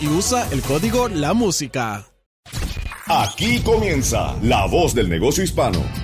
Y usa el código La Música. Aquí comienza La Voz del Negocio Hispano.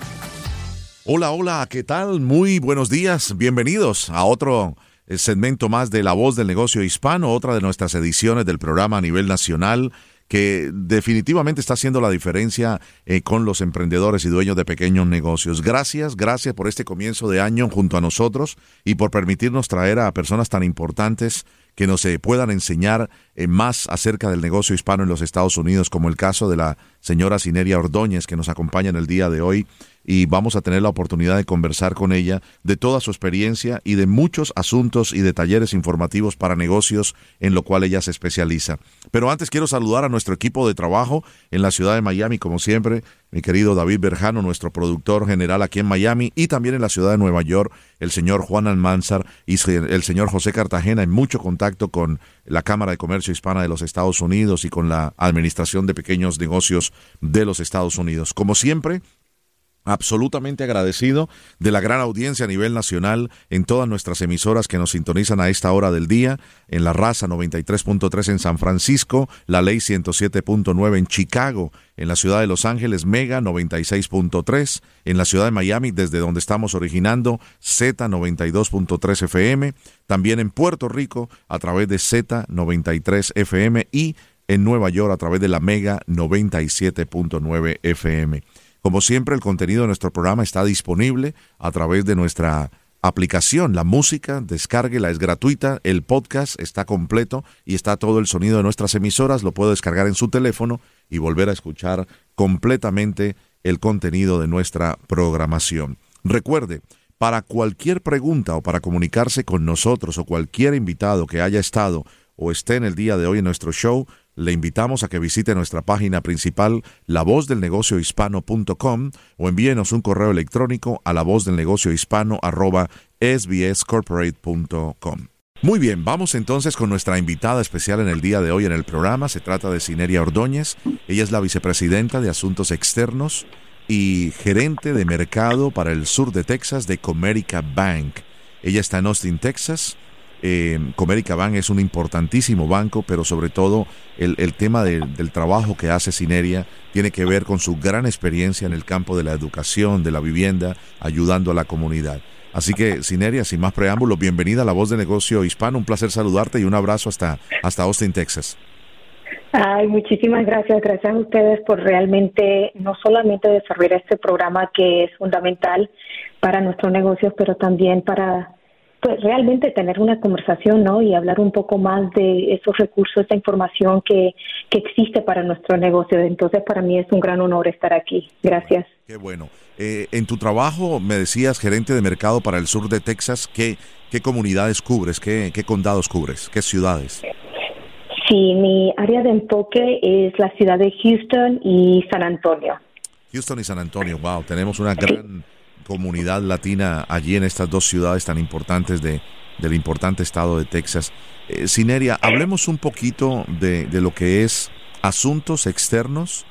Hola, hola, ¿qué tal? Muy buenos días, bienvenidos a otro eh, segmento más de La Voz del Negocio Hispano, otra de nuestras ediciones del programa a nivel nacional que definitivamente está haciendo la diferencia eh, con los emprendedores y dueños de pequeños negocios. Gracias, gracias por este comienzo de año junto a nosotros y por permitirnos traer a personas tan importantes que nos eh, puedan enseñar eh, más acerca del negocio hispano en los Estados Unidos, como el caso de la señora Cineria Ordóñez, que nos acompaña en el día de hoy, y vamos a tener la oportunidad de conversar con ella de toda su experiencia y de muchos asuntos y de talleres informativos para negocios en lo cual ella se especializa. Pero antes quiero saludar a nuestro equipo de trabajo en la ciudad de Miami, como siempre, mi querido David Berjano, nuestro productor general aquí en Miami, y también en la ciudad de Nueva York, el señor Juan Almanzar y el señor José Cartagena, en mucho contacto con la Cámara de Comercio Hispana de los Estados Unidos y con la Administración de Pequeños Negocios de los Estados Unidos. Como siempre, absolutamente agradecido de la gran audiencia a nivel nacional en todas nuestras emisoras que nos sintonizan a esta hora del día, en la raza 93.3 en San Francisco, la ley 107.9 en Chicago, en la ciudad de Los Ángeles, Mega 96.3, en la ciudad de Miami, desde donde estamos originando, Z 92.3 FM, también en Puerto Rico a través de Z 93 FM y en Nueva York a través de la Mega 97.9 FM. Como siempre, el contenido de nuestro programa está disponible a través de nuestra aplicación. La música, descárguela, es gratuita. El podcast está completo y está todo el sonido de nuestras emisoras. Lo puede descargar en su teléfono y volver a escuchar completamente el contenido de nuestra programación. Recuerde, para cualquier pregunta o para comunicarse con nosotros o cualquier invitado que haya estado o esté en el día de hoy en nuestro show, le invitamos a que visite nuestra página principal lavozdelnegociohispano.com o envíenos un correo electrónico a lavozdelnegociohispano@sbscorporate.com. Muy bien, vamos entonces con nuestra invitada especial en el día de hoy en el programa. Se trata de Cineria Ordóñez. Ella es la vicepresidenta de Asuntos Externos y gerente de mercado para el sur de Texas de Comerica Bank. Ella está en Austin, Texas eh, Comerica Bank es un importantísimo banco, pero sobre todo el, tema del trabajo que hace Cineria tiene que ver con su gran experiencia en el campo de la educación, de la vivienda, ayudando a la comunidad. Así que, Cineria, sin más preámbulos, bienvenida a La Voz de Negocio Hispano. Un placer saludarte y un abrazo hasta, hasta Austin, Texas. Ay, muchísimas gracias. Gracias a ustedes por realmente no solamente desarrollar este programa que es fundamental para nuestros negocios, pero también para pues realmente tener una conversación, ¿no? Y hablar un poco más de esos recursos, esa información que, que existe para nuestro negocio. Entonces, para mí es un gran honor estar aquí. Gracias. Qué bueno. Eh, en tu trabajo, me decías, gerente de mercado para el sur de Texas, ¿qué, qué comunidades cubres? ¿Qué, qué condados cubres? ¿Qué ciudades? Sí, mi área de enfoque es la ciudad de Houston y San Antonio. Houston y San Antonio, wow, tenemos una gran comunidad latina allí en estas dos ciudades tan importantes de, del importante estado de Texas. Eh, Sineria, hablemos un poquito de, de, lo que es asuntos externos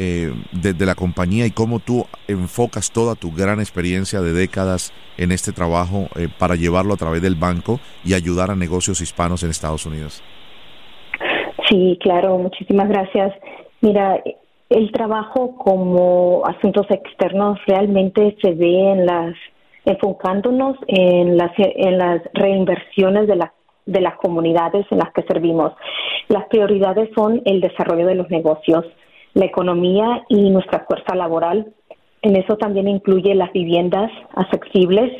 eh, de, la compañía y cómo tú enfocas toda tu gran experiencia de décadas en este trabajo eh, para llevarlo a través del banco y ayudar a negocios hispanos en Estados Unidos. Sí, claro, muchísimas gracias. Mira, el trabajo como asuntos externos realmente se ve en las enfocándonos en las en las reinversiones de las de las comunidades en las que servimos. Las prioridades son el desarrollo de los negocios, la economía y nuestra fuerza laboral. En eso también incluye las viviendas accesibles,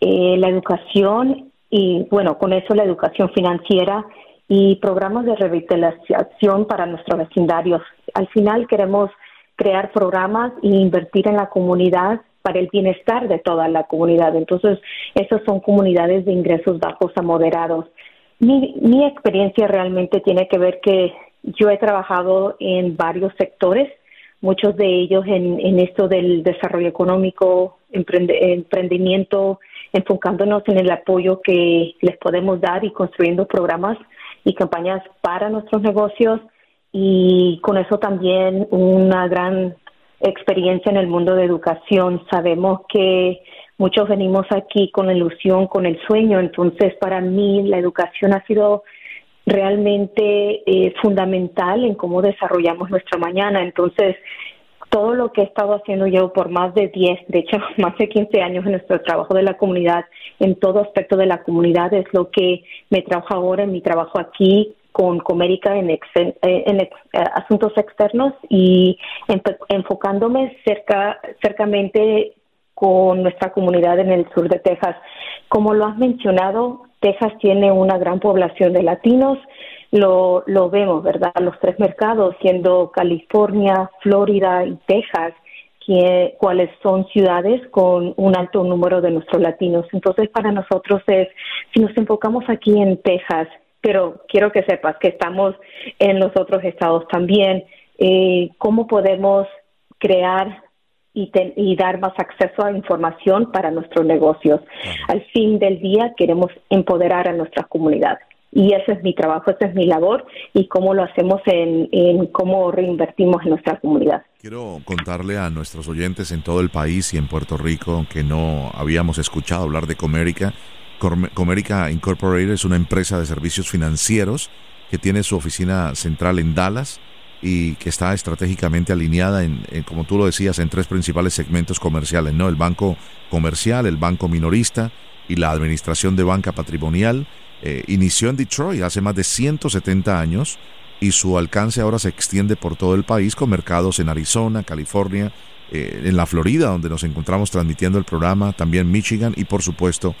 eh, la educación y, bueno, con eso la educación financiera y programas de revitalización para nuestros vecindarios. Al final queremos crear programas e invertir en la comunidad para el bienestar de toda la comunidad. Entonces, esas son comunidades de ingresos bajos a moderados. Mi, mi experiencia realmente tiene que ver que yo he trabajado en varios sectores, muchos de ellos en, en esto del desarrollo económico, emprendimiento, enfocándonos en el apoyo que les podemos dar y construyendo programas y campañas para nuestros negocios y con eso también una gran experiencia en el mundo de educación. Sabemos que muchos venimos aquí con la ilusión, con el sueño, entonces para mí la educación ha sido realmente eh, fundamental en cómo desarrollamos nuestra mañana. Entonces, todo lo que he estado haciendo yo por más de 10, de hecho, más de 15 años en nuestro trabajo de la comunidad, en todo aspecto de la comunidad, es lo que me trabajo ahora en mi trabajo aquí con Comérica en, en, eh, asuntos externos y enfocándome cerca, cercamente con nuestra comunidad en el sur de Texas. Como lo has mencionado, Texas tiene una gran población de latinos, lo, lo vemos, ¿verdad? Los tres mercados, siendo California, Florida y Texas, que, cuáles son ciudades con un alto número de nuestros latinos. Entonces, para nosotros es, si nos enfocamos aquí en Texas, pero quiero que sepas que estamos en los otros estados también, eh, ¿cómo podemos crear y, y, dar más acceso a información para nuestros negocios? Al fin del día queremos empoderar a nuestras comunidades y ese es mi trabajo, esa es mi labor y cómo lo hacemos en, cómo reinvertimos en nuestra comunidad. Quiero contarle a nuestros oyentes en todo el país y en Puerto Rico que no habíamos escuchado hablar de Comérica. Comérica Incorporated es una empresa de servicios financieros que tiene su oficina central en Dallas y que está estratégicamente alineada en, como tú lo decías, en tres principales segmentos comerciales, ¿no? El banco comercial, el banco minorista y la administración de banca patrimonial eh, inició en Detroit hace más de 170 años y su alcance ahora se extiende por todo el país con mercados en Arizona, California, eh, en la Florida, donde nos encontramos transmitiendo el programa, también Michigan y por supuesto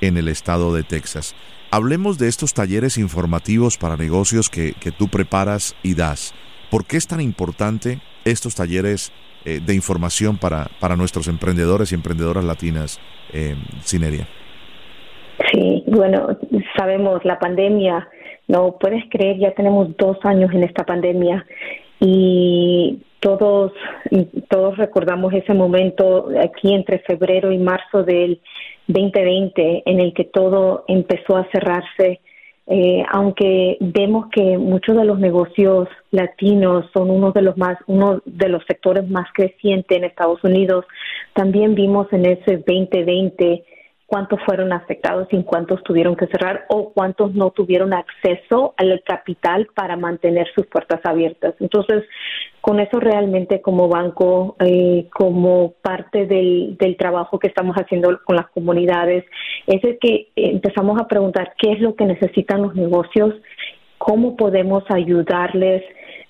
en el estado de Texas. Hablemos de estos talleres informativos para negocios que, tú preparas y das. ¿Por qué es tan importante estos talleres eh, de información para, para nuestros emprendedores y emprendedoras latinas, eh, Cineria? Sí, bueno, sabemos la pandemia, no puedes creer, ya tenemos dos años en esta pandemia y todos, todos recordamos ese momento aquí entre febrero y marzo del 2020 en el que todo empezó a cerrarse. Eh, aunque vemos que muchos de los negocios latinos son uno de los más uno de los sectores más crecientes en Estados Unidos, también vimos en ese 2020 cuántos fueron afectados y cuántos tuvieron que cerrar o cuántos no tuvieron acceso al capital para mantener sus puertas abiertas. Entonces, con eso realmente como banco, eh, como parte del, del trabajo que estamos haciendo con las comunidades, es el que empezamos a preguntar qué es lo que necesitan los negocios, cómo podemos ayudarles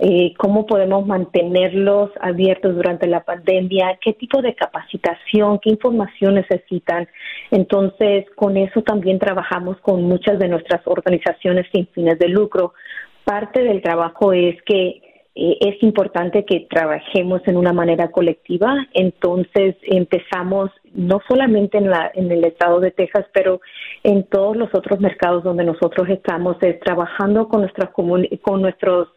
eh, cómo podemos mantenerlos abiertos durante la pandemia, qué tipo de capacitación, qué información necesitan. Entonces, con eso también trabajamos con muchas de nuestras organizaciones sin fines de lucro. Parte del trabajo es que eh, es importante que trabajemos en una manera colectiva. Entonces empezamos no solamente en, la, en el estado de Texas, pero en todos los otros mercados donde nosotros estamos, es trabajando con, nuestras con nuestros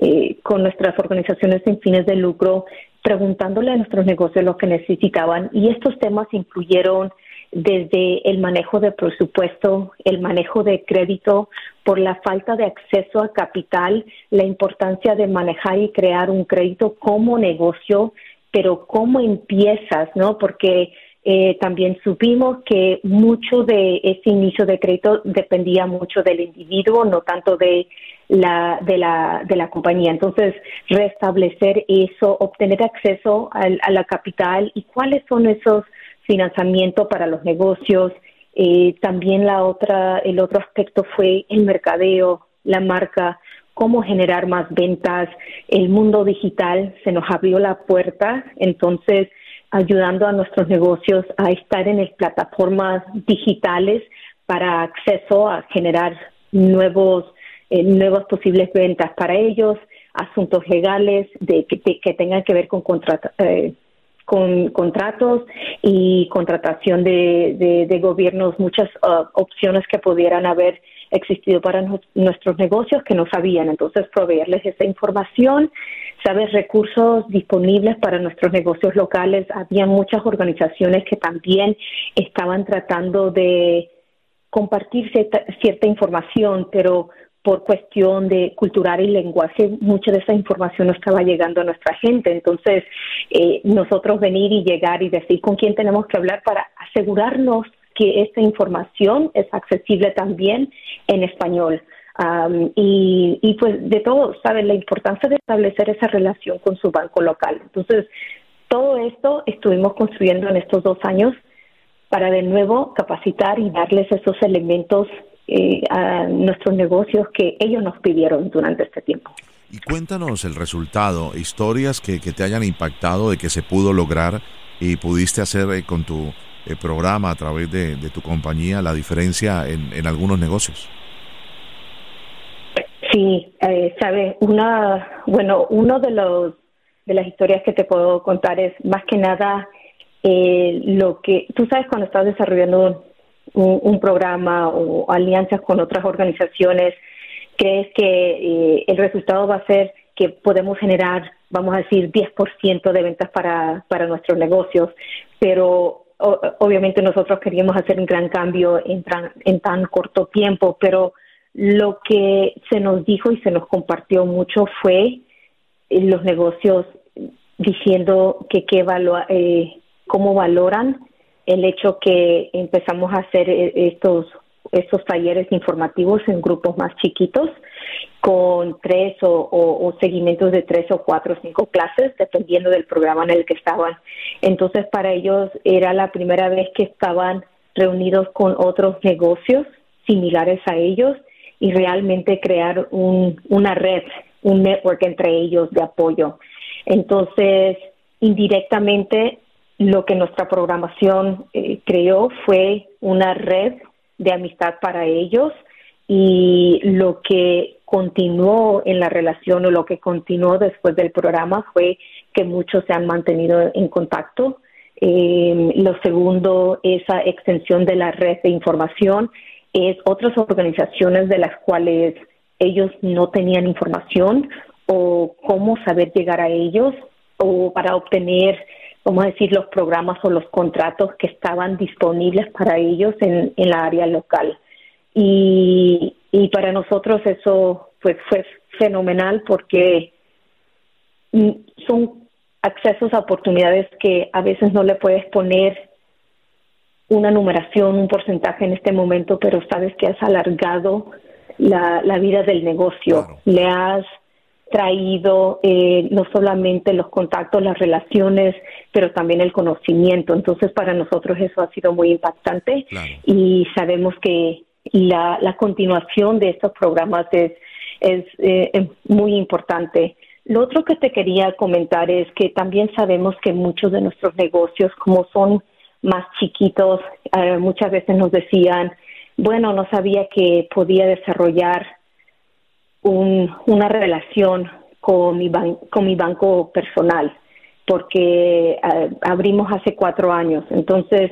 eh, con nuestras organizaciones sin fines de lucro, preguntándole a nuestros negocios lo que necesitaban. Y estos temas incluyeron desde el manejo de presupuesto, el manejo de crédito, por la falta de acceso a capital, la importancia de manejar y crear un crédito como negocio, pero cómo empiezas, ¿no? Porque eh, también supimos que mucho de ese inicio de crédito dependía mucho del individuo, no tanto de la, de la, de la compañía. Entonces, restablecer eso, obtener acceso a la capital y cuáles son esos financiamiento para los negocios. Eh, también la otra, el otro aspecto fue el mercadeo, la marca, cómo generar más ventas. El mundo digital se nos abrió la puerta, entonces ayudando a nuestros negocios a estar en las plataformas digitales para acceso a generar nuevos eh, nuevas posibles ventas para ellos, asuntos legales de que, tengan que ver con contratos. Eh, con contratos y contratación de, de, gobiernos, muchas uh, opciones que pudieran haber existido para nuestros negocios que no sabían. Entonces, proveerles esa información, saber recursos disponibles para nuestros negocios locales. Había muchas organizaciones que también estaban tratando de compartir cierta información, pero por cuestión de cultural y lenguaje, mucha de esa información no estaba llegando a nuestra gente. Entonces, eh, nosotros venir y llegar y decir con quién tenemos que hablar para asegurarnos que esta información es accesible también en español. y, y, pues de todo, ¿saben? La importancia de establecer esa relación con su banco local. Entonces, todo esto estuvimos construyendo en estos dos años para de nuevo capacitar y darles esos elementos eh, a nuestros negocios que ellos nos pidieron durante este tiempo. Y cuéntanos el resultado, historias que, te hayan impactado de que se pudo lograr y pudiste hacer eh, con tu eh, programa a través de, tu compañía la diferencia en, algunos negocios. Sí, eh, sabe, una, bueno, uno de los de las historias que te puedo contar es más que nada lo que tú sabes cuando estás desarrollando un, programa o alianzas con otras organizaciones, crees que eh, el resultado va a ser que podemos generar, vamos a decir, 10% de ventas para, para nuestros negocios, pero obviamente nosotros queríamos hacer un gran cambio en, en tan corto tiempo, pero lo que se nos dijo y se nos compartió mucho fue eh, los negocios diciendo que qué eh, cómo valoran el hecho que empezamos a hacer eh, estos estos talleres informativos en grupos más chiquitos con tres o, seguimientos de tres o cuatro o cinco clases dependiendo del programa en el que estaban. Entonces para ellos era la primera vez que estaban reunidos con otros negocios similares a ellos y realmente crear un, una red, un network entre ellos de apoyo. Entonces, indirectamente lo que nuestra programación eh, creó fue una red de amistad para ellos y lo que continuó en la relación o lo que continuó después del programa fue que muchos se han mantenido en contacto. Eh, lo segundo, esa extensión de la red de información es otras organizaciones de las cuales ellos no tenían información o cómo saber llegar a ellos o para obtener vamos a decir, los programas o los contratos que estaban disponibles para ellos en, en la área local. Y, y para nosotros eso pues, fue fenomenal porque mm, son accesos a oportunidades que a veces no le puedes poner una numeración, un porcentaje en este momento, pero sabes que has alargado la, la vida del negocio, le has traído eh, no solamente los contactos, las relaciones, pero también el conocimiento. Entonces, para nosotros eso ha sido muy impactante y sabemos que la, la, continuación de estos programas es, es eh, muy importante. Lo otro que te quería comentar es que también sabemos que muchos de nuestros negocios, como son más chiquitos, eh, muchas veces nos decían, bueno, no sabía que podía desarrollar una relación con mi, con mi banco personal, porque eh, abrimos hace cuatro años. Entonces,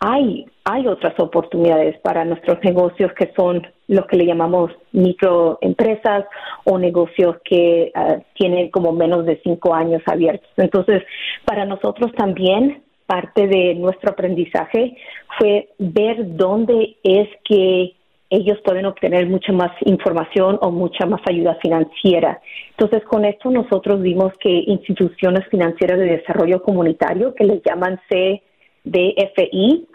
hay, hay otras oportunidades para nuestros negocios que son los que le llamamos microempresas o negocios que eh, tienen como menos de cinco años abiertos. Entonces, para nosotros también parte de nuestro aprendizaje fue ver dónde es que ellos pueden obtener mucha más información o mucha más ayuda financiera. Entonces, con esto nosotros vimos que instituciones financieras de desarrollo comunitario, que les llaman CDFI,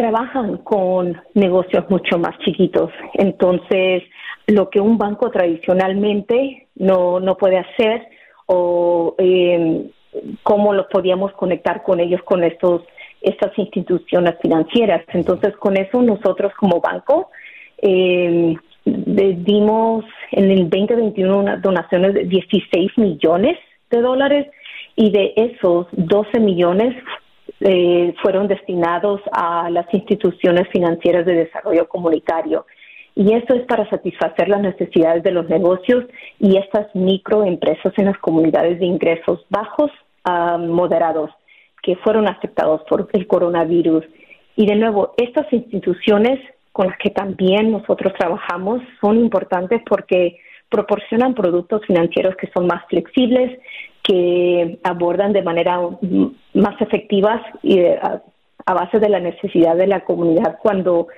trabajan con negocios mucho más chiquitos. Entonces, lo que un banco tradicionalmente no, no puede hacer o eh, cómo los podíamos conectar con ellos, con estos estas instituciones financieras. Entonces, con eso nosotros como banco eh, dimos en el 2021 unas donaciones de 16 millones de dólares y de esos 12 millones eh, fueron destinados a las instituciones financieras de desarrollo comunitario. Y eso es para satisfacer las necesidades de los negocios y estas microempresas en las comunidades de ingresos bajos a moderados que fueron afectados por el coronavirus. Y de nuevo, estas instituciones con las que también nosotros trabajamos son importantes porque proporcionan productos financieros que son más flexibles, que abordan de manera más efectiva y eh, a, base de la necesidad de la comunidad cuando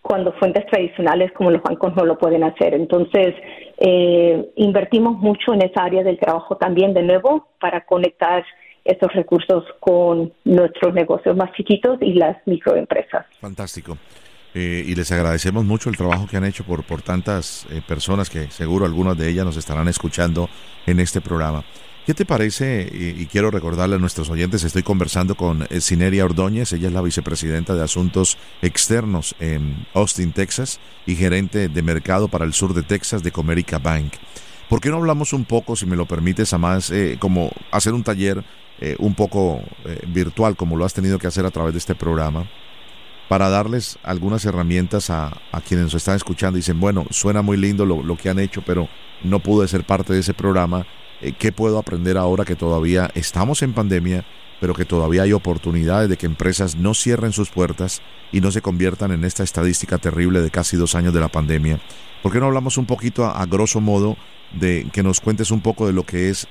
cuando fuentes tradicionales como los bancos no lo pueden hacer. Entonces, eh, invertimos mucho en esa área del trabajo también, de nuevo, para conectar estos recursos con nuestros negocios más chiquitos y las microempresas. Fantástico. Eh, y les agradecemos mucho el trabajo que han hecho por, por tantas eh, personas que seguro algunas de ellas nos estarán escuchando en este programa. ¿Qué te parece? Y, quiero recordarle a nuestros oyentes, estoy conversando con eh, Cineria Ordóñez, ella es la vicepresidenta de Asuntos Externos en Austin, Texas, y gerente de mercado para el sur de Texas de Comerica Bank. ¿Por qué no hablamos un poco, si me lo permites, a más, como hacer un taller eh, un poco eh, virtual como lo has tenido que hacer a través de este programa, para darles algunas herramientas a, quienes nos están escuchando dicen, bueno, suena muy lindo lo, que han hecho, pero no pude ser parte de ese programa. Eh, ¿Qué puedo aprender ahora que todavía estamos en pandemia, pero que todavía hay oportunidades de que empresas no cierren sus puertas y no se conviertan en esta estadística terrible de casi dos años de la pandemia? ¿Por qué no hablamos un poquito a grosso modo de que nos cuentes un poco de lo que es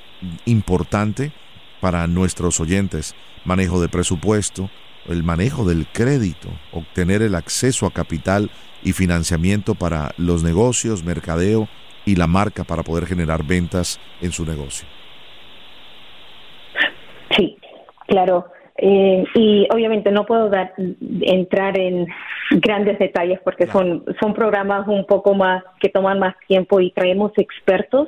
importante? para nuestros oyentes, manejo de presupuesto, el manejo del crédito, obtener el acceso a capital y financiamiento para los negocios, mercadeo y la marca para poder generar ventas en su negocio. Sí, claro. Eh, y obviamente no puedo dar, entrar en grandes detalles porque son, son programas un poco más que toman más tiempo y traemos expertos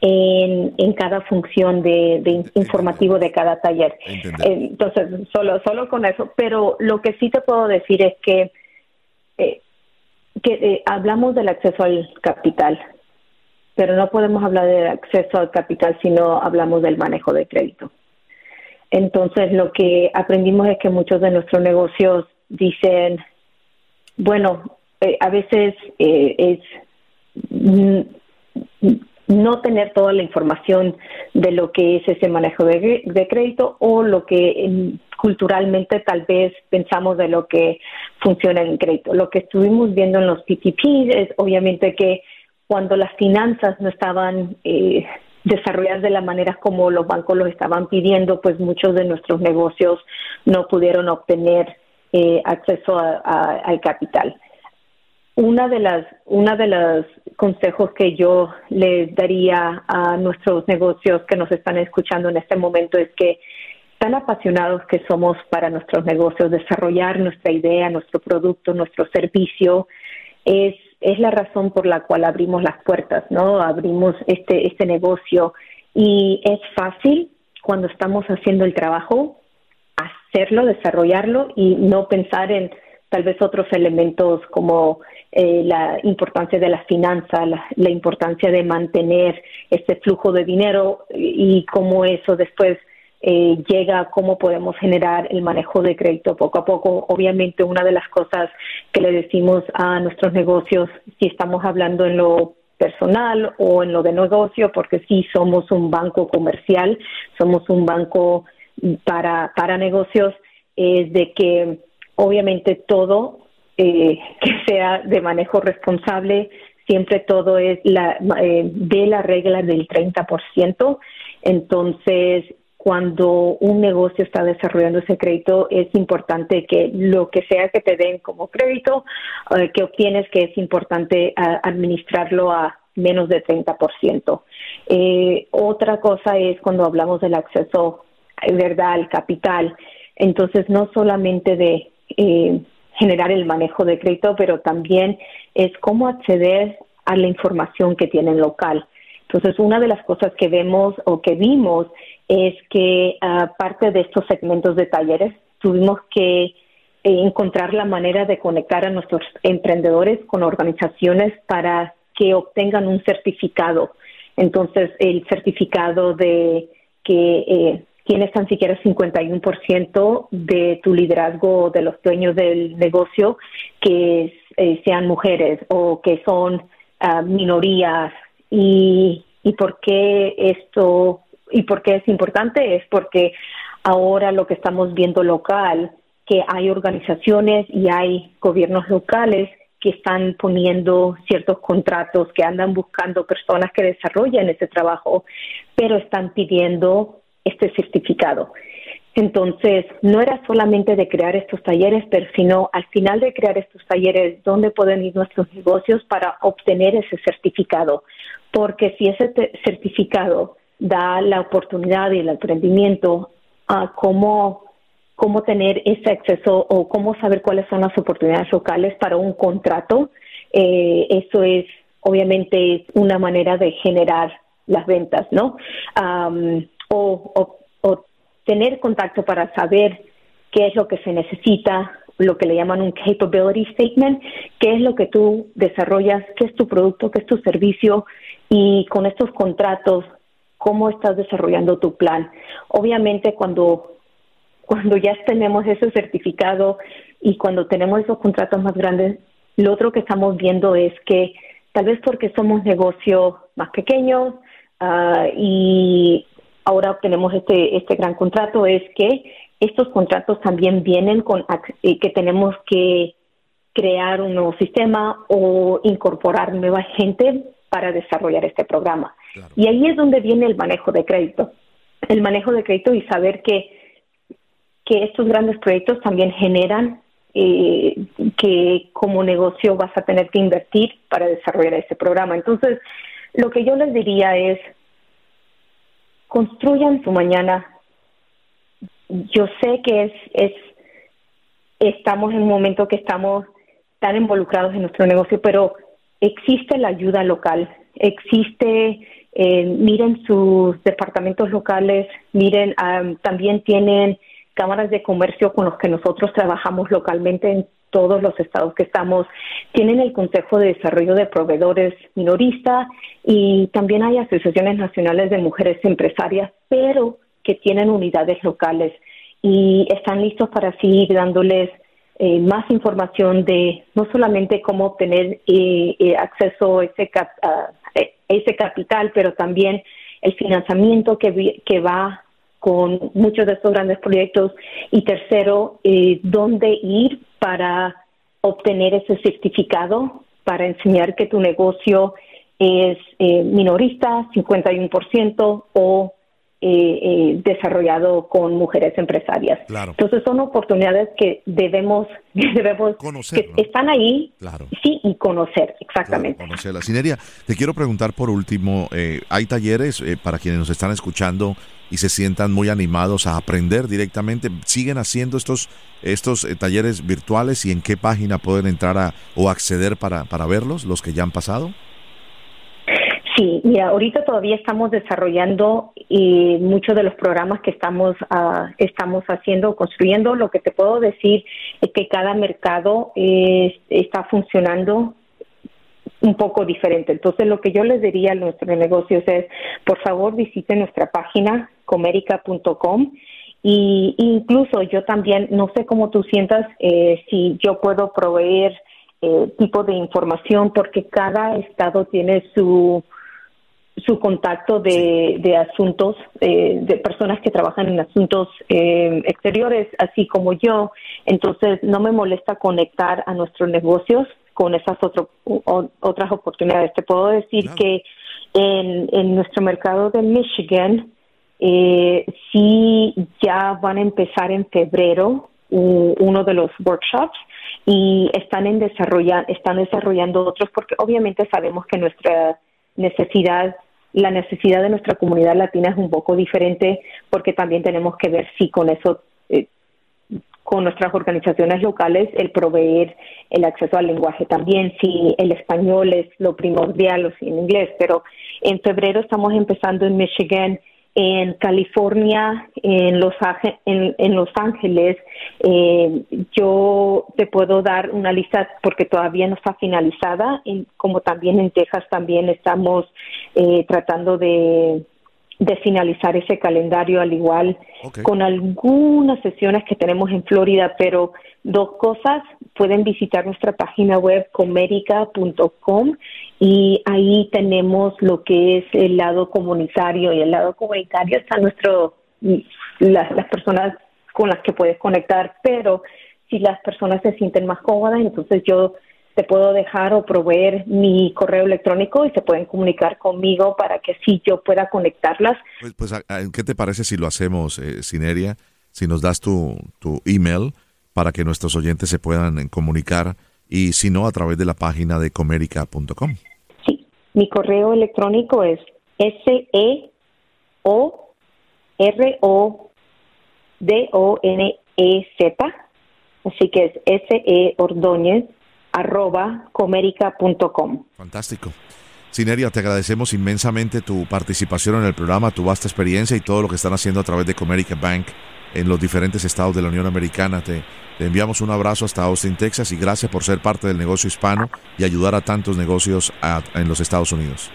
en, en cada función de, informativo de cada taller. Entonces, solo, solo con eso. Pero lo que sí te puedo decir es que, eh, que eh, hablamos del acceso al capital, pero no podemos hablar del acceso al capital si no hablamos del manejo de crédito. Entonces, lo que aprendimos es que muchos de nuestros negocios dicen, bueno, eh, a veces es mm, no tener toda la información de lo que es ese manejo de, crédito o lo que culturalmente tal vez pensamos de lo que funciona en crédito. Lo que estuvimos viendo en los PTP es obviamente que cuando las finanzas no estaban eh, desarrolladas de la manera como los bancos los estaban pidiendo, pues muchos de nuestros negocios no pudieron obtener eh, acceso al capital. Una de las una de los consejos que yo les daría a nuestros negocios que nos están escuchando en este momento es que tan apasionados que somos para nuestros negocios desarrollar nuestra idea, nuestro producto, nuestro servicio es es la razón por la cual abrimos las puertas, ¿no? Abrimos este este negocio y es fácil cuando estamos haciendo el trabajo hacerlo, desarrollarlo y no pensar en tal vez otros elementos como eh, la importancia de la finanza, la, importancia de mantener este flujo de dinero y cómo eso después eh, llega, cómo podemos generar el manejo de crédito poco a poco. Obviamente una de las cosas que le decimos a nuestros negocios, si estamos hablando en lo personal o en lo de negocio, porque sí somos un banco comercial, somos un banco para, para negocios, es de que obviamente todo eh, que sea de manejo responsable, siempre todo es la, eh, de la regla del 30%. Entonces, cuando un negocio está desarrollando ese crédito es importante que lo que sea que te den como crédito eh, que obtienes que es importante administrarlo a menos de 30%. Eh, otra cosa es cuando hablamos del acceso verdad al capital. Entonces, no solamente de eh, generar el manejo de crédito, pero también es cómo acceder a la información que tienen local. Entonces, una de las cosas que vemos o que vimos es que aparte de estos segmentos de talleres, tuvimos que eh, encontrar la manera de conectar a nuestros emprendedores con organizaciones para que obtengan un certificado. Entonces, el certificado de que eh, tienes tan siquiera 51% de tu liderazgo de los dueños del negocio que eh, sean mujeres o que son ah, minorías. Y, ¿Y por qué esto y por qué es importante? Es porque ahora lo que estamos viendo local, que hay organizaciones y hay gobiernos locales que están poniendo ciertos contratos, que andan buscando personas que desarrollen ese trabajo, pero están pidiendo este certificado. Entonces, no era solamente de crear estos talleres, pero sino al final de crear estos talleres, ¿dónde pueden ir nuestros negocios para obtener ese certificado? Porque si ese certificado da la oportunidad y el emprendimiento a cómo cómo tener ese acceso o cómo saber cuáles son las oportunidades locales para un contrato. Eh, eso es obviamente una manera de generar las ventas, ¿no? o, tener contacto para saber qué es lo que se necesita, lo que le llaman un capability statement, qué es lo que tú desarrollas, qué es tu producto, qué es tu servicio y con estos contratos, cómo estás desarrollando tu plan. Obviamente cuando cuando ya tenemos ese certificado y cuando tenemos esos contratos más grandes, lo otro que estamos viendo es que tal vez porque somos negocios más pequeños uh, y ahora obtenemos este, este gran contrato, es que estos contratos también vienen con eh, que tenemos que crear un nuevo sistema o incorporar nueva gente para desarrollar este programa. Y ahí es donde viene el manejo de crédito. El manejo de crédito y saber que que estos grandes proyectos también generan eh, que como negocio vas a tener que invertir para desarrollar este programa. Entonces, lo que yo les diría es, construyan su mañana. Yo sé que es, es estamos en un momento que estamos tan involucrados en nuestro negocio, pero existe la ayuda local, existe, eh, miren sus departamentos locales, miren, también tienen cámaras de comercio con los que nosotros trabajamos localmente en todos los estados que estamos, tienen el Consejo de Desarrollo de Proveedores Minorista y también hay asociaciones nacionales de mujeres empresarias, pero que tienen unidades locales y están listos para seguir dándoles eh, más información de no solamente cómo obtener eh, eh, acceso a ese, ese capital, pero también el financiamiento que, que va con muchos de estos grandes proyectos. Y tercero, eh, dónde ir para obtener ese certificado para enseñar que tu negocio es eh, minorista, 51%, o eh, eh, desarrollado con mujeres empresarias. Entonces son oportunidades que debemos, debemos conocer, que están ahí, sí, y conocer, exactamente. Conocer la Sineria, te quiero preguntar por último, ¿hay talleres para quienes nos están escuchando y se sientan muy animados a aprender directamente. ¿Siguen haciendo estos, estos eh, talleres virtuales y en qué página pueden entrar a, o acceder para, para verlos, los que ya han pasado? Sí, mira, ahorita todavía estamos desarrollando y muchos de los programas que estamos uh, estamos haciendo, construyendo. Lo que te puedo decir es que cada mercado está funcionando un poco diferente. Entonces, lo que yo les diría a nuestros negocios es, por favor, visiten nuestra página comerica.com y incluso yo también, no sé cómo tú sientas, eh, si yo puedo proveer eh, tipo de información porque cada estado tiene su su contacto de, de asuntos, eh, de personas que trabajan en asuntos eh, exteriores, así como yo. Entonces, no me molesta conectar a nuestros negocios con esas otras oportunidades. Te puedo decir que en, en nuestro mercado de Michigan, Eh, sí, ya van a empezar en febrero uno de los workshops y están en están desarrollando otros porque obviamente sabemos que nuestra necesidad la necesidad de nuestra comunidad latina es un poco diferente porque también tenemos que ver si con eso eh, con nuestras organizaciones locales el proveer el acceso al lenguaje también, si el español es lo primordial o si en inglés, pero en febrero estamos empezando en Michigan, en California, en Los, en, Los Ángeles. Eh, yo te puedo dar una lista porque todavía no está finalizada, como también en Texas también estamos eh, tratando de de finalizar ese calendario al igual con algunas sesiones que tenemos en Florida, pero dos cosas, pueden visitar nuestra página web comerica.com y ahí tenemos lo que es el lado comunitario y el lado comunitario. Está nuestro las, las personas con las que puedes conectar, pero si las personas se sienten más cómodas, entonces yo te puedo dejar o proveer mi correo electrónico y se pueden comunicar conmigo para que si yo pueda conectarlas. Pues, pues ¿qué te parece si lo hacemos, eh, Sineria? Si nos das tu, tu email para que nuestros oyentes se puedan eh, comunicar y si no, a través de la página de comerica.com. Sí, mi correo electrónico es S-E-O-R-O-D-O-N-E-Z, así que es S-E Ordóñez arroba comerica.com. Fantástico. Sineria, te agradecemos inmensamente tu participación en el programa, tu vasta experiencia y todo lo que están haciendo a través de Comerica Bank en los diferentes estados de la Unión Americana. Te, enviamos un abrazo hasta Austin, Texas y gracias por ser parte del negocio hispano y ayudar a tantos negocios en los Estados Unidos.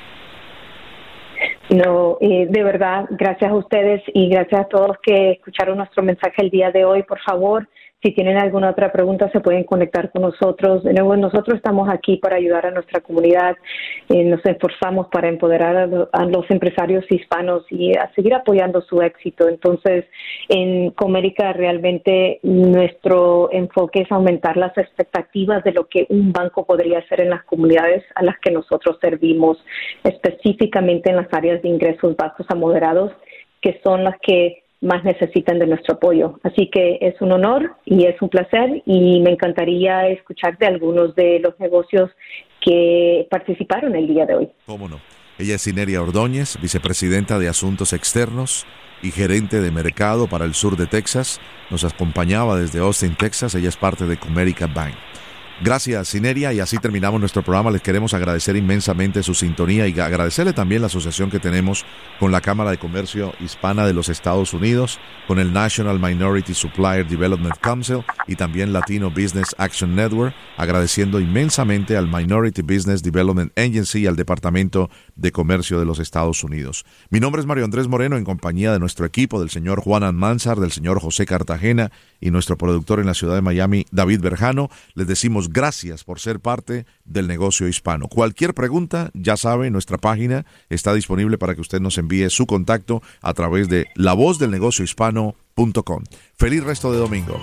No, eh, de verdad, gracias a ustedes y gracias a todos que escucharon nuestro mensaje el día de hoy. Por favor, si tienen alguna otra pregunta, se pueden conectar con nosotros. De nuevo, nosotros estamos aquí para ayudar a nuestra comunidad. Eh, nos esforzamos para empoderar a, los empresarios hispanos y a seguir apoyando su éxito. Entonces, en Comérica realmente nuestro enfoque es aumentar las expectativas de lo que un banco podría hacer en las comunidades a las que nosotros servimos, específicamente en las áreas de ingresos bajos a moderados, que son las que más necesitan de nuestro apoyo. Así que es un honor y es un placer y me encantaría escuchar de algunos de los negocios que participaron el día de hoy. ¿Cómo no? Ella es Sineria Ordóñez, vicepresidenta de Asuntos Externos y gerente de mercado para el sur de Texas. Nos acompañaba desde Austin, Texas. Ella es parte de Comerica Bank. Gracias, Sineria, y así terminamos nuestro programa. Les queremos agradecer inmensamente su sintonía y agradecerle también la asociación que tenemos con la Cámara de Comercio Hispana de los Estados Unidos, con el National Minority Supplier Development Council y también Latino Business Action Network, agradeciendo inmensamente al Minority Business Development Agency y al Departamento de Comercio de los Estados Unidos. Mi nombre es Mario Andrés Moreno, en compañía de nuestro equipo, del señor Juan Almanzar, del señor José Cartagena y nuestro productor en la ciudad de Miami, David Berjano. Les decimos gracias por ser parte del negocio hispano. Cualquier pregunta, ya sabe, nuestra página está disponible para que usted nos envíe su contacto a través de la voz del negocio hispano.com. Feliz resto de domingo.